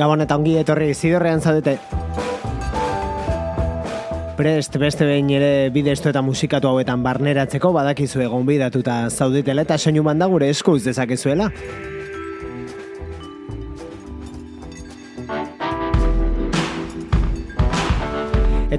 Gabon eta ongi etorri zidorrean zaudete. Prest beste behin ere bidestu eta musikatu hauetan barneratzeko badakizu egon bidatuta zaudetela eta soinu banda gure eskuz dezakezuela.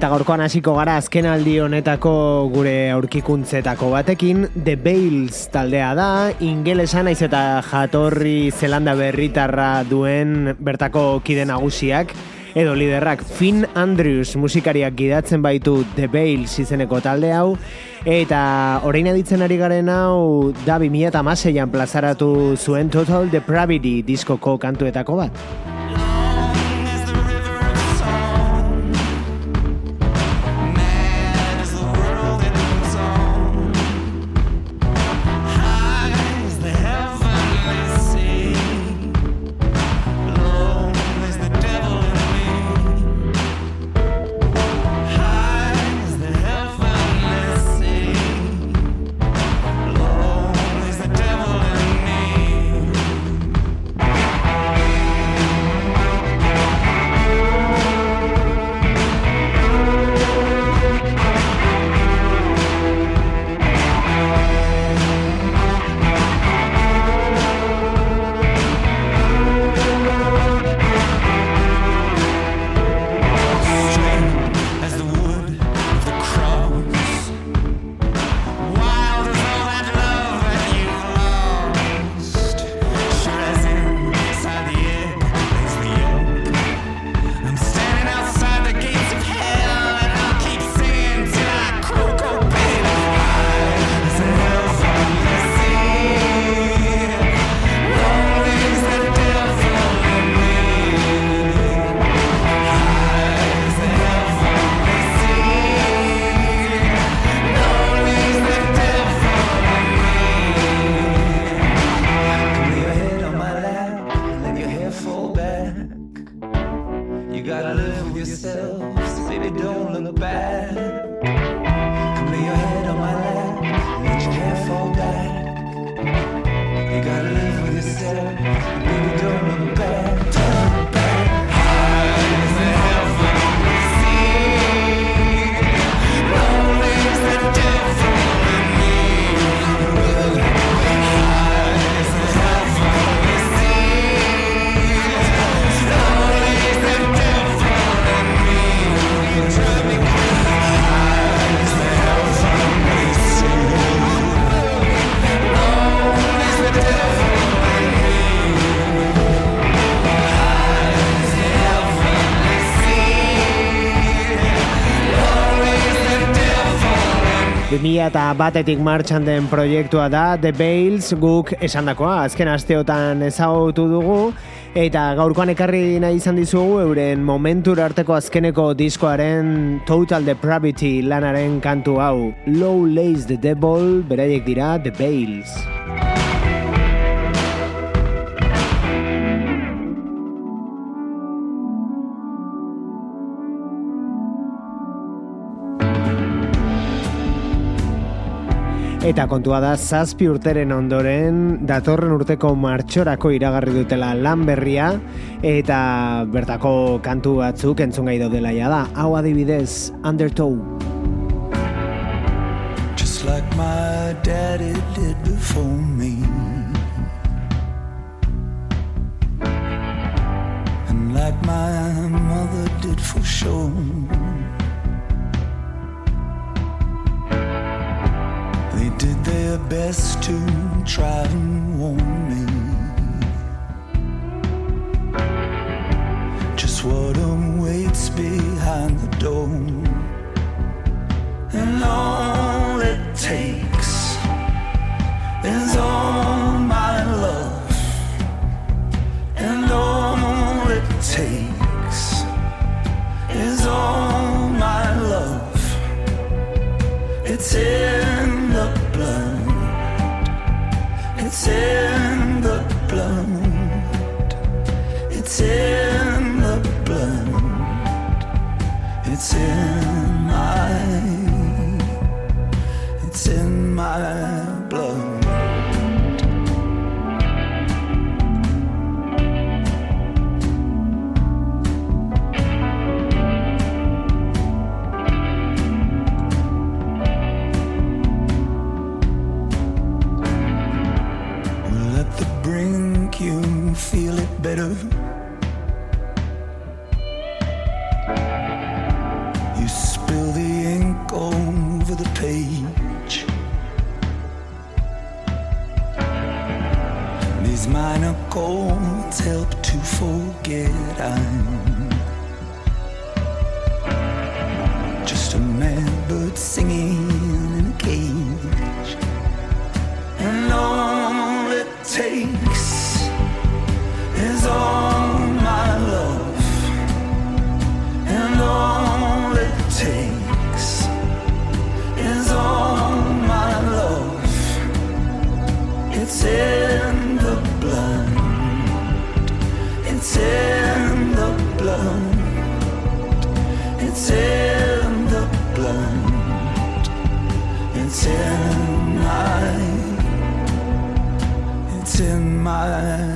Eta gaurkoan hasiko gara azken aldi honetako gure aurkikuntzetako batekin The Bales taldea da, ingelesan naiz eta jatorri zelanda berritarra duen bertako kide nagusiak edo liderrak Finn Andrews musikariak gidatzen baitu The Bales izeneko talde hau eta orain aditzen ari garen hau da 2016an plazaratu zuen Total Depravity diskoko kantuetako bat. Batetik martxan den proiektua da The Bales guk esandakoa azken asteotan ezagutu dugu eta gaurkoan ekarri nahi izan dizugu euren momentur arteko azkeneko diskoaren Total Depravity lanaren kantu hau. Low Lace the Devil beraiek dira The Bales Eta kontua da, zazpi urteren ondoren, datorren urteko martxorako iragarri dutela lan berria, eta bertako kantu batzuk entzun gai daudela ja da. Hau adibidez, Undertow. Just like my daddy did before me And like my mother did for sure. They did their best to try and warn me. Just what awaits behind the door. And all it takes is all my love. And all it takes is all my love. It's in It's in the blood. It's in the blood. It's in better. You spill the ink over the page. These minor chords help to forget I'm just a mad bird singing It's in the blood. It's in the blood. It's in the blood. It's in my it's in my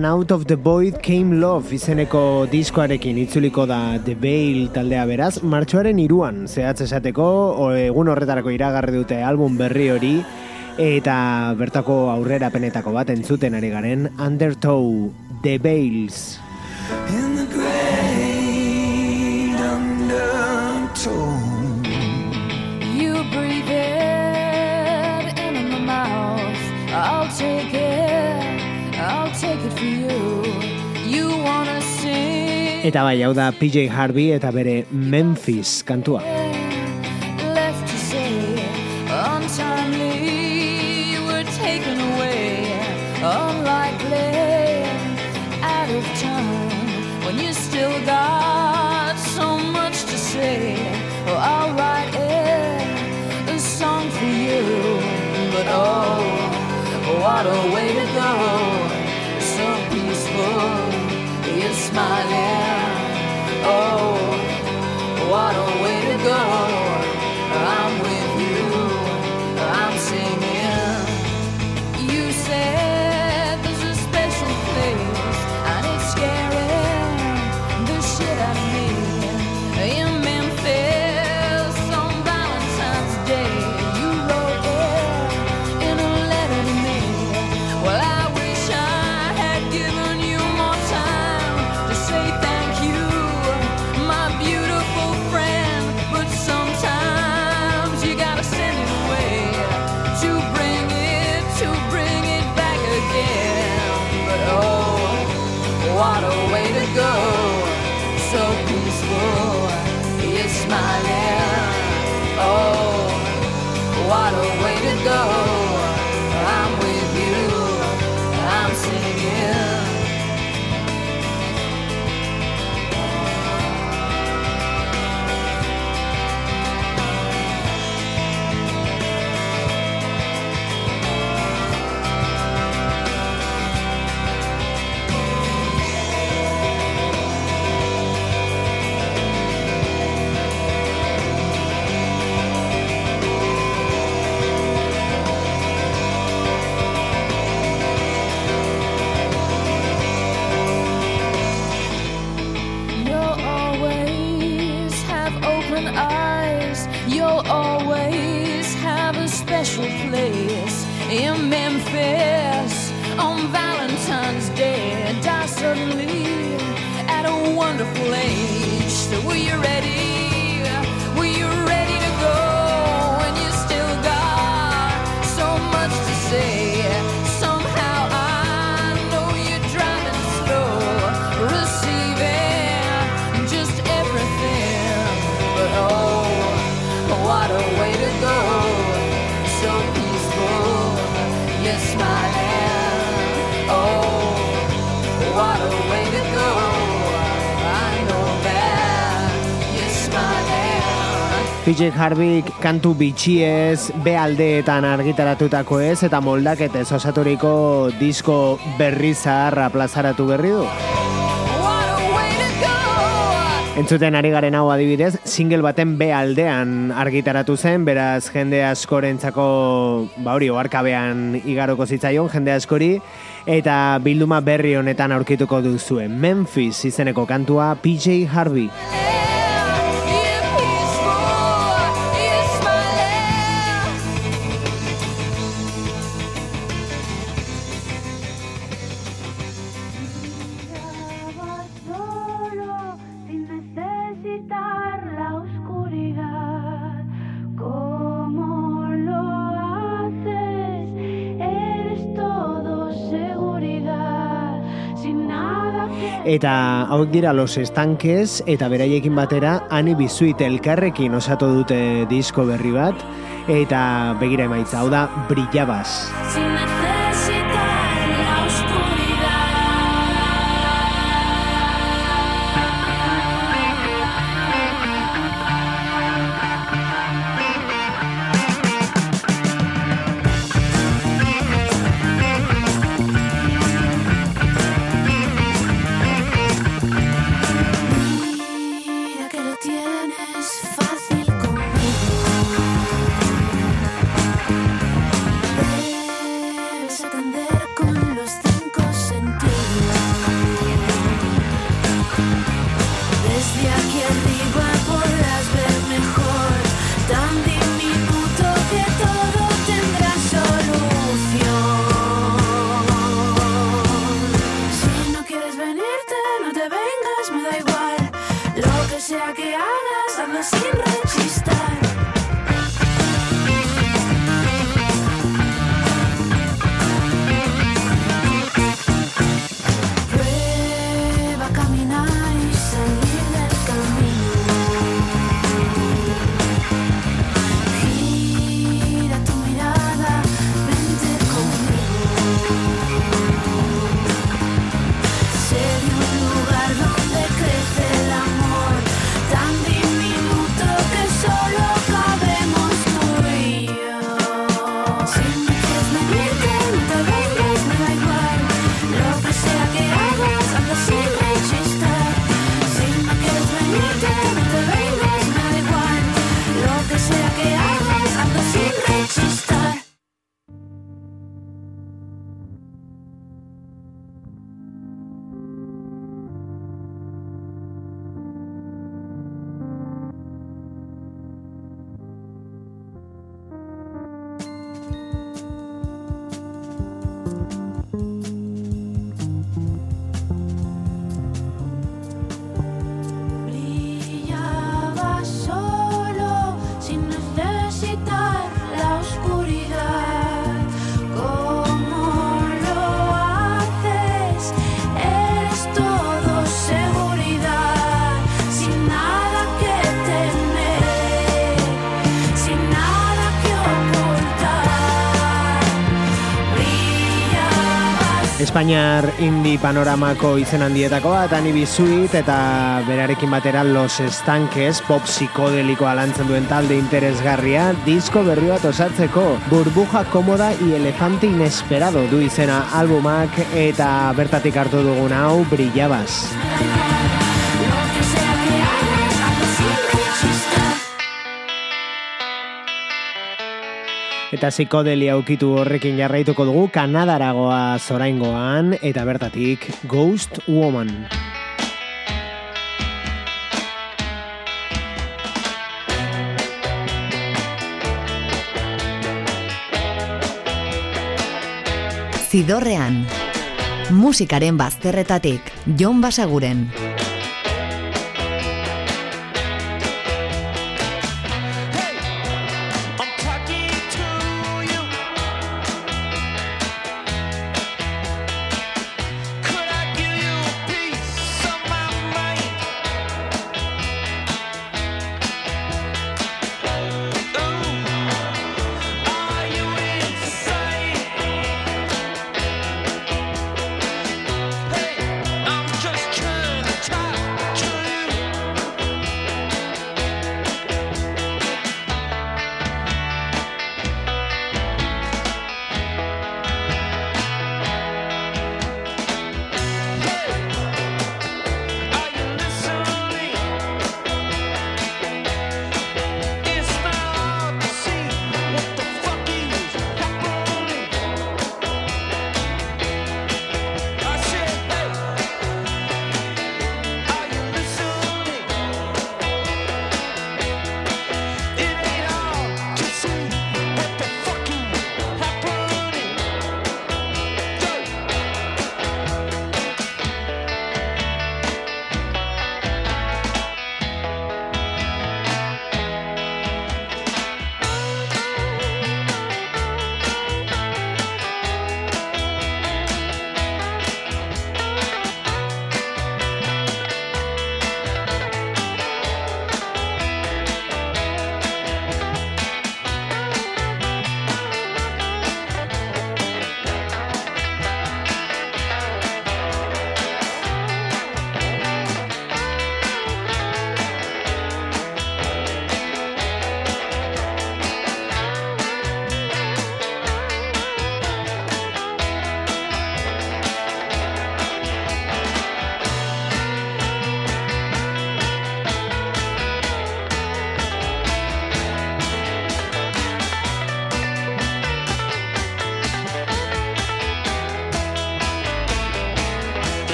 An Out of the Void Came Love izeneko diskoarekin itzuliko da The Veil taldea beraz, martxoaren iruan zehatz esateko, egun horretarako iragarri dute album berri hori, eta bertako aurrera penetako bat entzuten ari garen, Undertow, The Veils. Eta bai, hau da PJ Harvey eta bere Memphis kantua. Left to say what a way to go! So peaceful, you're smiling. Oh, what a way to go! I know that you're smiling. PJ Harvick kantu bitxiez, B aldeetan argitaratutako ez, eta moldaketez osaturiko disko berri zaharra plazaratu berri du. Entzuten ari garen hau adibidez, single baten B aldean argitaratu zen, beraz jende askorentzako, ba hori, oarkabean igaroko zitzaion, jende askori, eta bilduma berri honetan aurkituko duzuen. Memphis izeneko kantua PJ Harvey. Eta hauek dira los estankez eta beraiekin batera ani bizuit elkarrekin osatu dute disko berri bat eta begira emaitza, hau da brillabas. Espainiar indie panoramako izen handietako bat, Anibi Sweet eta berarekin batera Los Estanques pop psikodelikoa lantzen duen talde interesgarria, disko berri bat osatzeko, burbuja komoda i elefante inesperado du izena albumak eta bertatik hartu dugun hau brillabaz. Eta psikodelia ukitu horrekin jarraituko dugu Kanadaragoa zoraingoan eta bertatik Ghost Woman. Zidorrean. Musikaren bazterretatik, Jon Basaguren.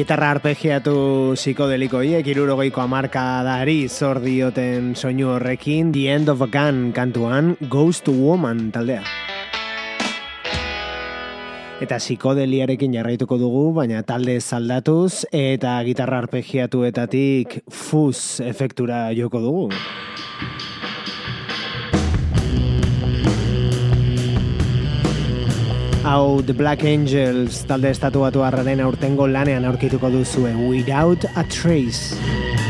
Gitarra arpegiatu psikodeliko hiek, irurogeiko amarkadari zor dioten soinu horrekin, The End of a Gun kantuan, Ghost Woman taldea. Eta psikodeliarekin jarraituko dugu, baina talde zaldatuz eta gitarra arpegiatuetatik fuzz efektura joko dugu. Hau The Black Angels talde estatu batu harraren aurtengo lanean aurkituko duzue Without a Trace.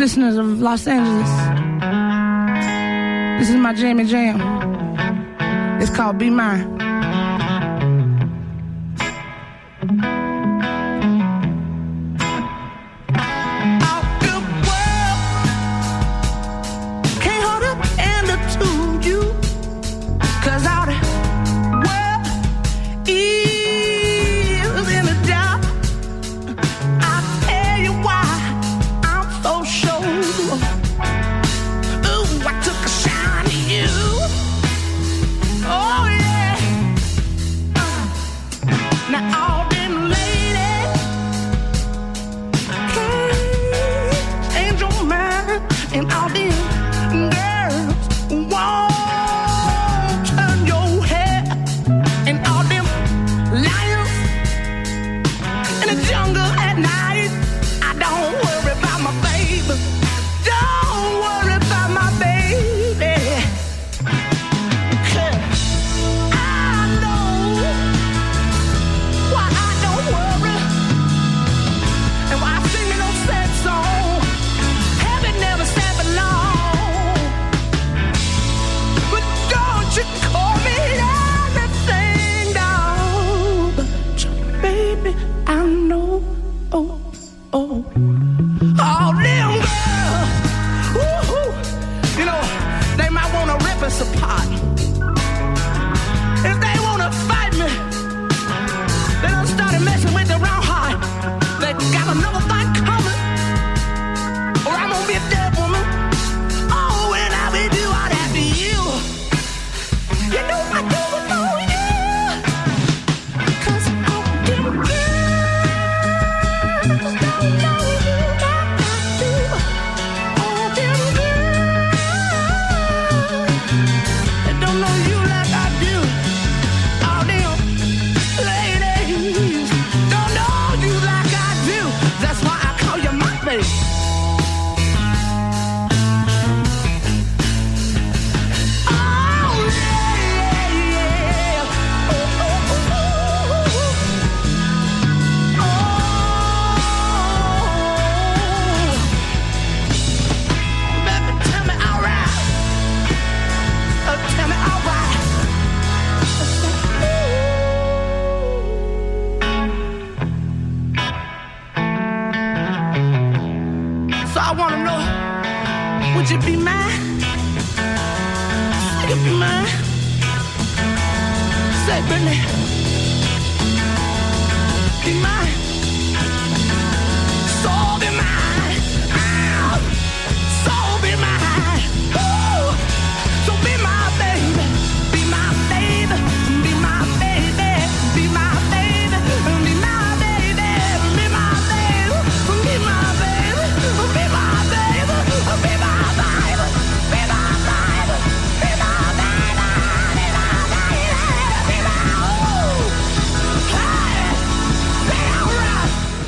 listeners of Los Angeles. This is my Jamie jam. It's called Be Mine.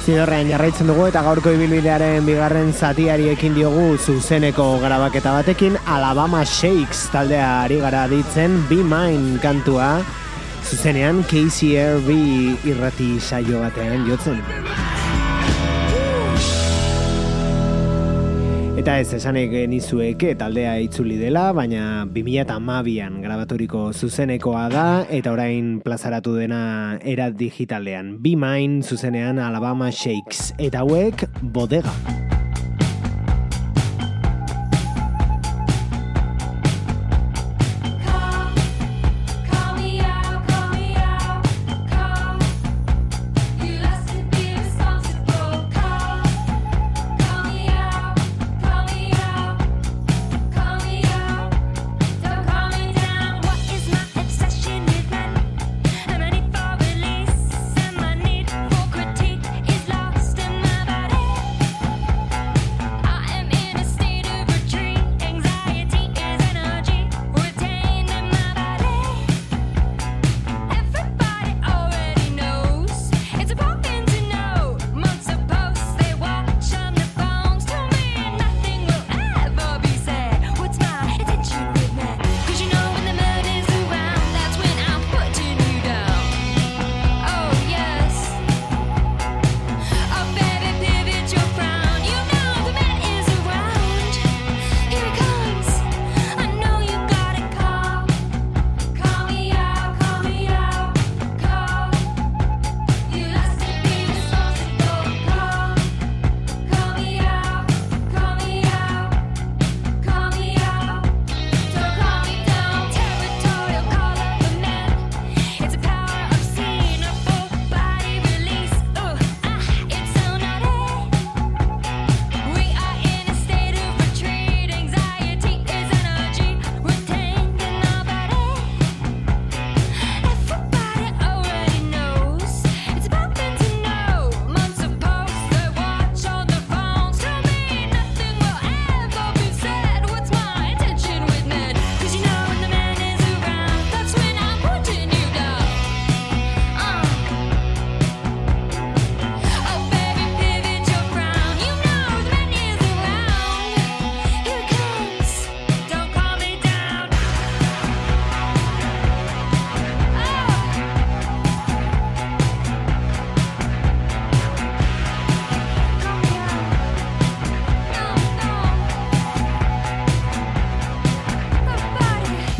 Zidorrean jarraitzen dugu eta gaurko ibilbidearen bigarren zatiari ekin diogu zuzeneko grabaketa batekin Alabama Shakes taldea ari gara ditzen Be Mine kantua zuzenean KCRB irrati saio batean jotzen. Eta ez esanek nizueke taldea itzuli dela, baina 2008an grabaturiko zuzenekoa da eta orain plazaratu dena era digitalean. Be Mine zuzenean Alabama Shakes eta hauek bodega.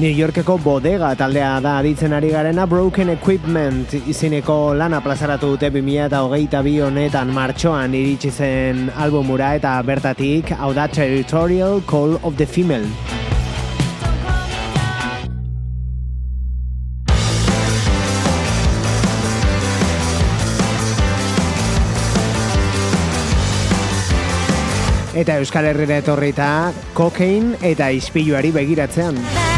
New Yorkeko bodega taldea da aditzen ari garena Broken Equipment izineko lana plazaratu dute 2008 honetan martxoan iritsi zen albumura eta bertatik hau da Territorial Call of the Female. eta Euskal Herrera etorrita kokain eta ispiluari begiratzean.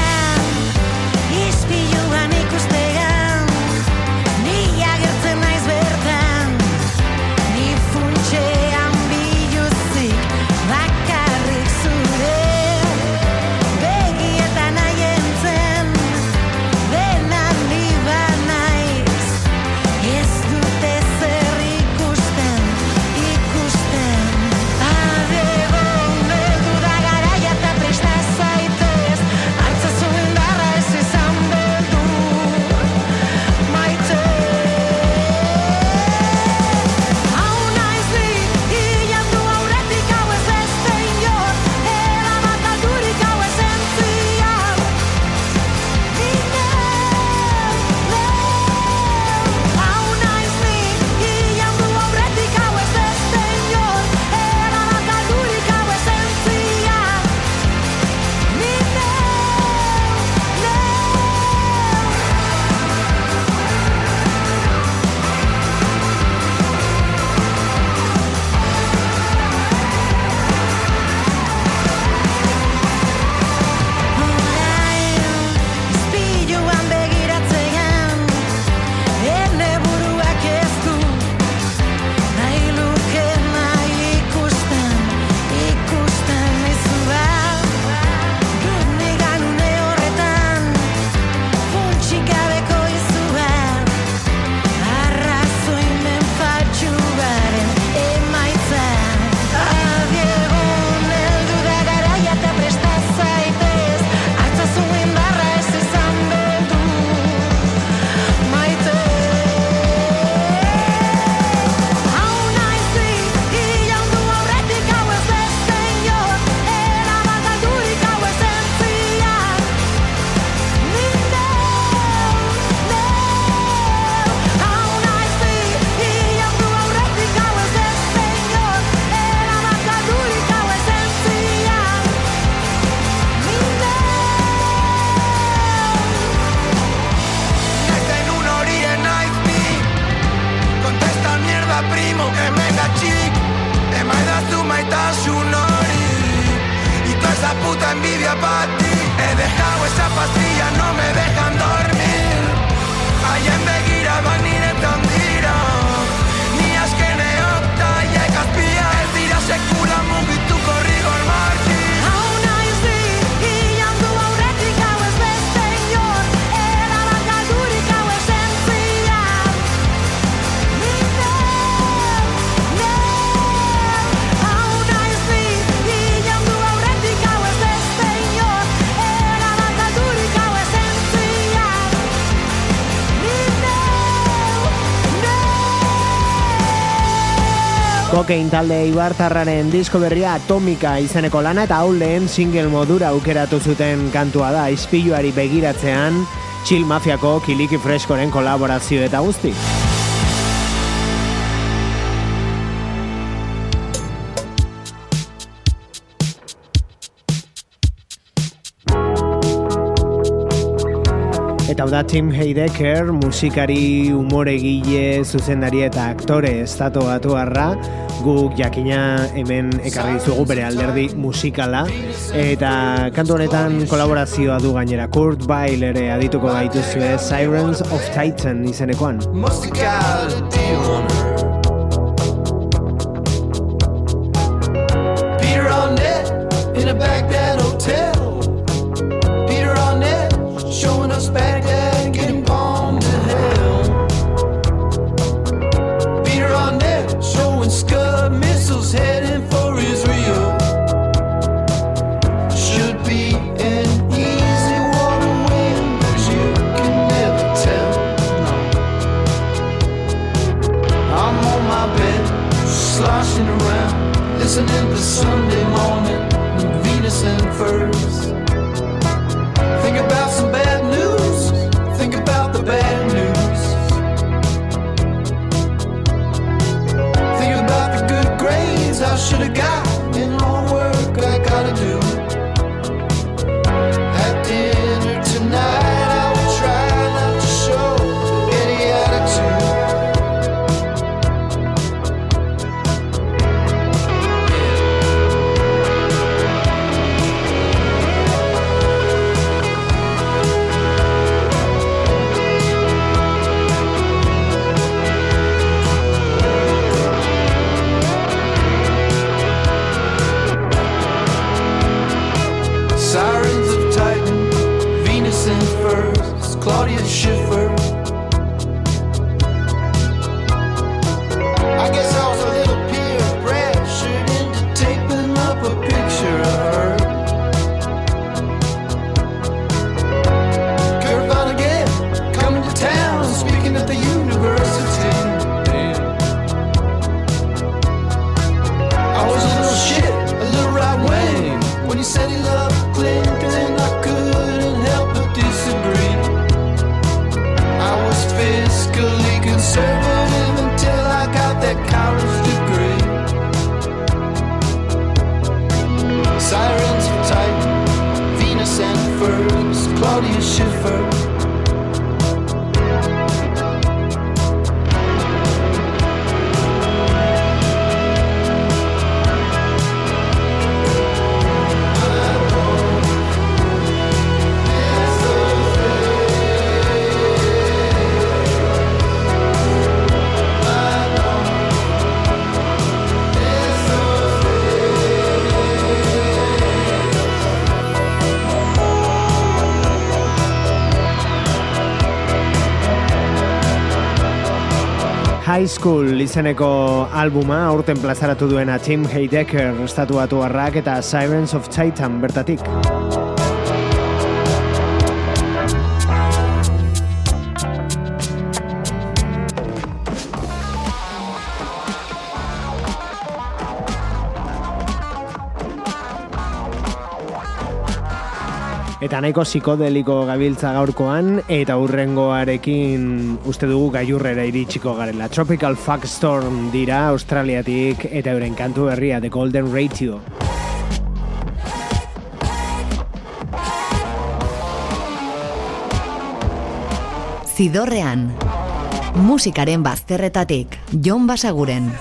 Hurricane talde ibartarraren disko berria Atomika izeneko lana eta hau lehen single modura aukeratu zuten kantua da izpiluari begiratzean Chill Mafiako Kiliki Freskoren kolaborazio eta guzti. Eta da Tim Heidecker, musikari, umoregile, zuzendari eta aktore estatu batu arra, guk jakina hemen ekarri dizugu bere alderdi musikala. Eta kantu honetan kolaborazioa du gainera. Kurt Bail ere adituko gaituzue Sirens of Titan izenekoan. Musicality Claudia Schiffer. High School izeneko albuma aurten plazaratu duena Tim Heidecker estatuatu harrak eta Sirens of Titan bertatik. Eta nahiko psikodeliko gabiltza gaurkoan eta urrengoarekin uste dugu gailurrera iritsiko garela. Tropical Fuckstorm dira Australiatik eta euren kantu berria The Golden Ratio. Zidorrean, musikaren bazterretatik, Jon Basaguren.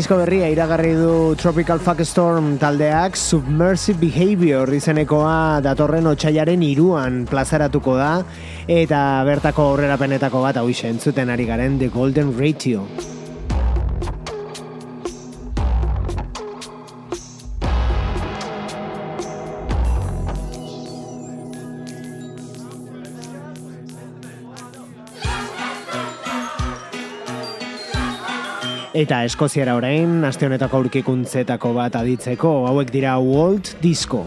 Disko berria iragarri du Tropical Fuck Storm taldeak Submersive Behavior izenekoa datorren otxaiaren iruan plazaratuko da eta bertako aurrerapenetako bat hau entzuten ari garen The Golden Ratio. Eta Eskoziara orain, aste honetako aurkikuntzetako bat aditzeko, hauek dira Walt Disco.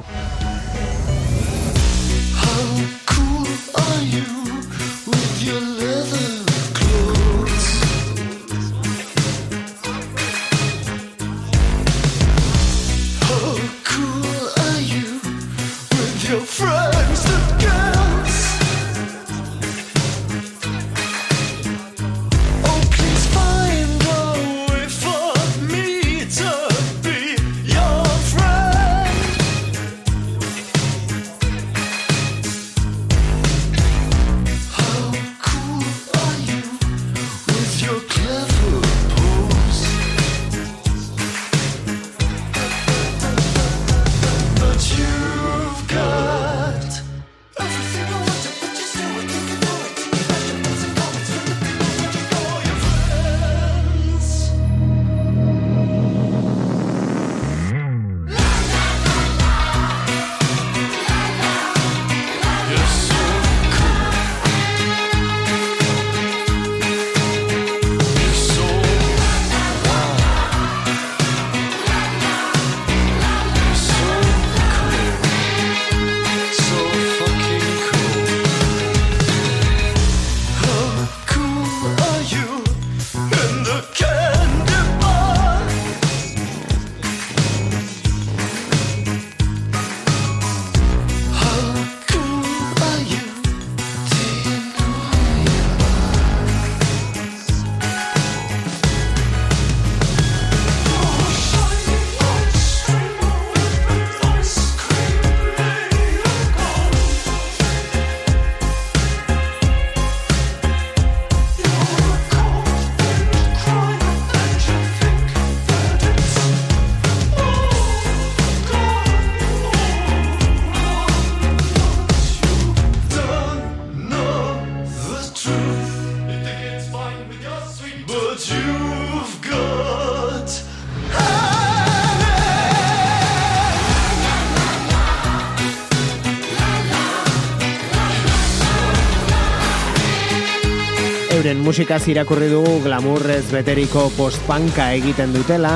musikaz irakurri dugu glamurrez beteriko postpanka egiten dutela.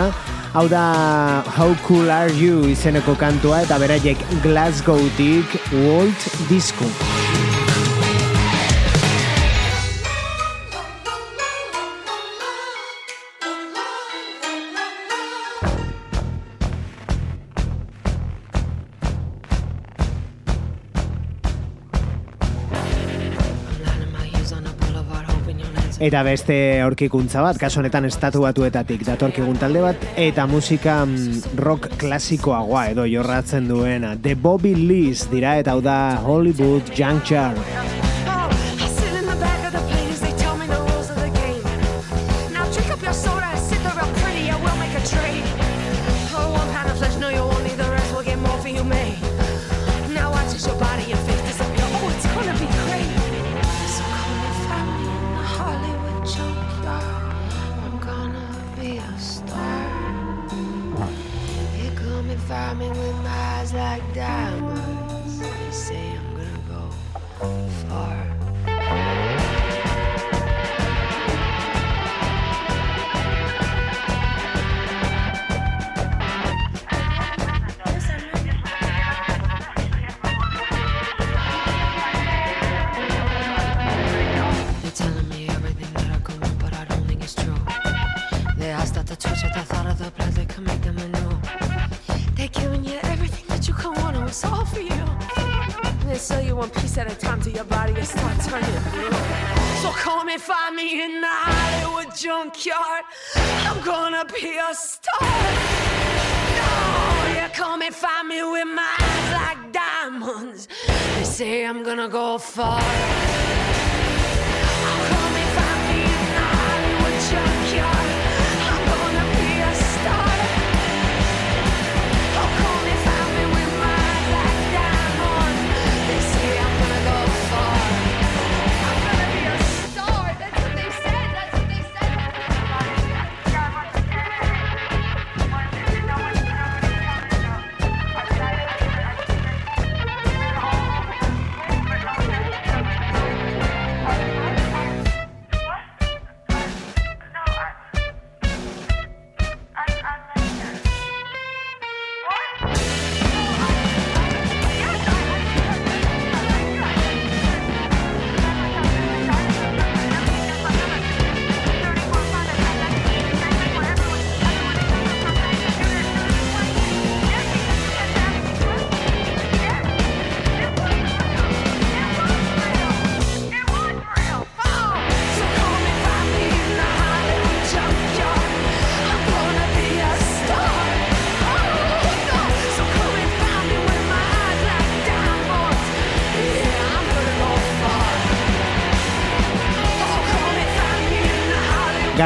Hau da How Cool Are You izeneko kantua eta beraiek Glasgow-tik Walt Disco. eta beste aurkikuntza bat, kaso honetan estatu batuetatik datorkigun talde bat, eta musika mm, rock klasikoagoa edo jorratzen duena. The Bobby Lees dira eta hau da Hollywood Juncture. gonna go far.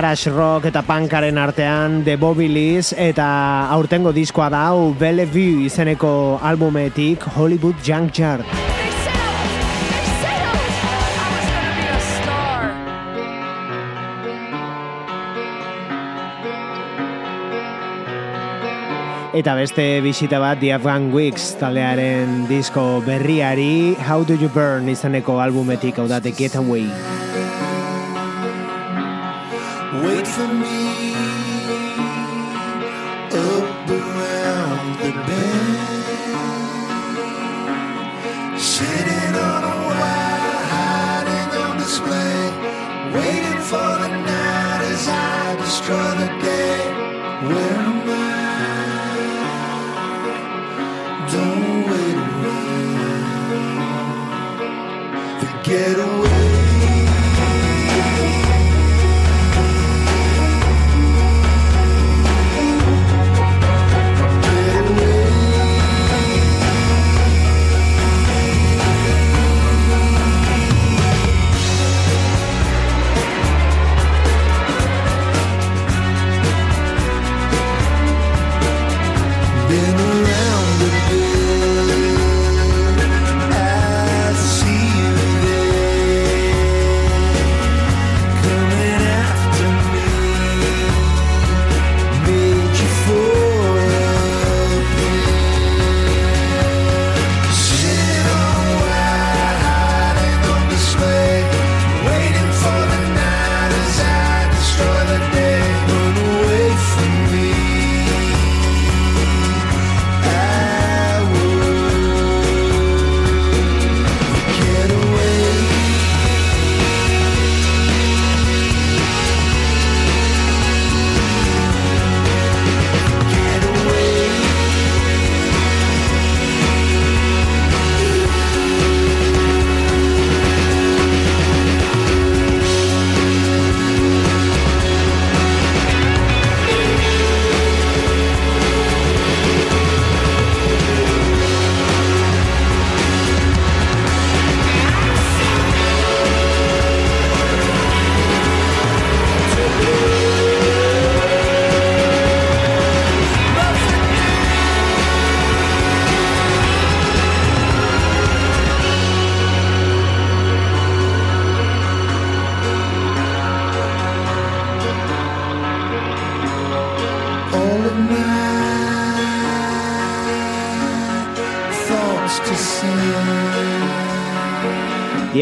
garage rock eta punkaren artean The Bobilis eta aurtengo diskoa da hau Bellevue izeneko albumetik Hollywood Junk Yard. Eta beste bisita bat The Afghan Weeks taldearen disko berriari How Do You Burn izeneko albumetik hau da The Getaway.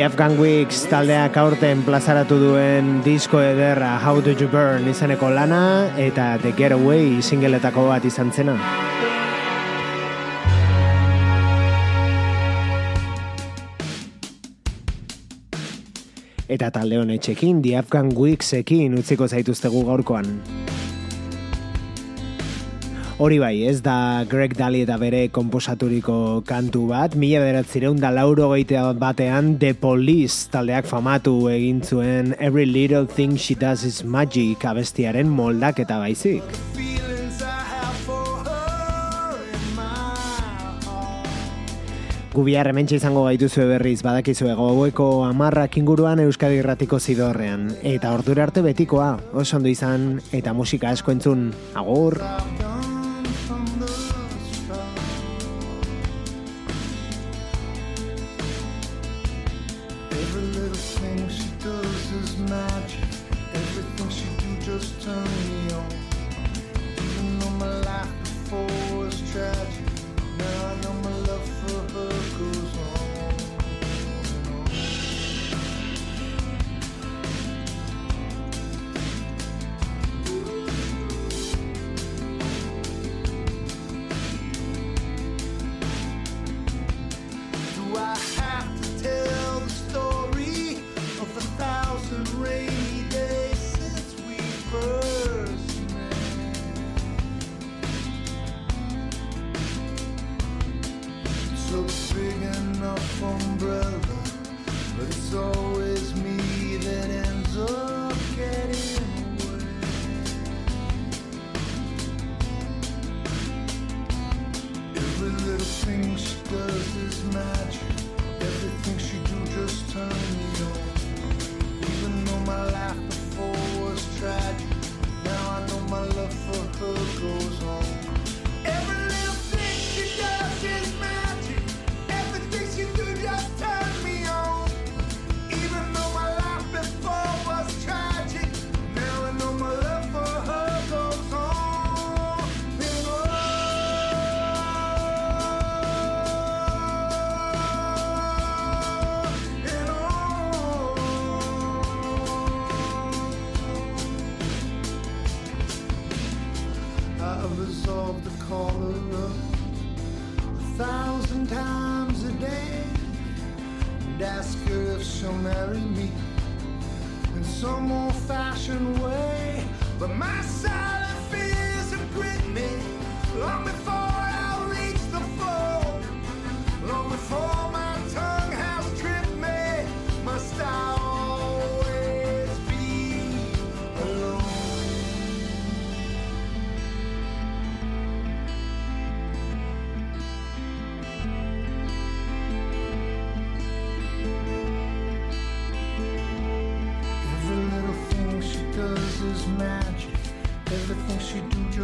Afghan Weeks taldeak aurten plazaratu duen disko ederra How Do You Burn izaneko lana eta The Getaway singeletako bat izan zena. Eta talde honetxekin, The Afghan Weeks ekin utziko zaituztegu gaurkoan. Hori bai, ez da Greg Daly eta bere komposaturiko kantu bat, mila beratzireun da lauro geitea batean The Police taldeak famatu egin zuen Every Little Thing She Does Is Magic abestiaren moldaketa baizik. Gubiar hementxe izango gaituzue berriz badakizu egoeko amarrak inguruan Euskadi Irratiko zidorrean. Eta ordura arte betikoa, oso ondo izan, eta musika asko entzun, agur! Agur!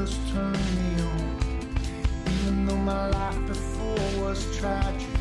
just turn me on. Even though my life before was tragic.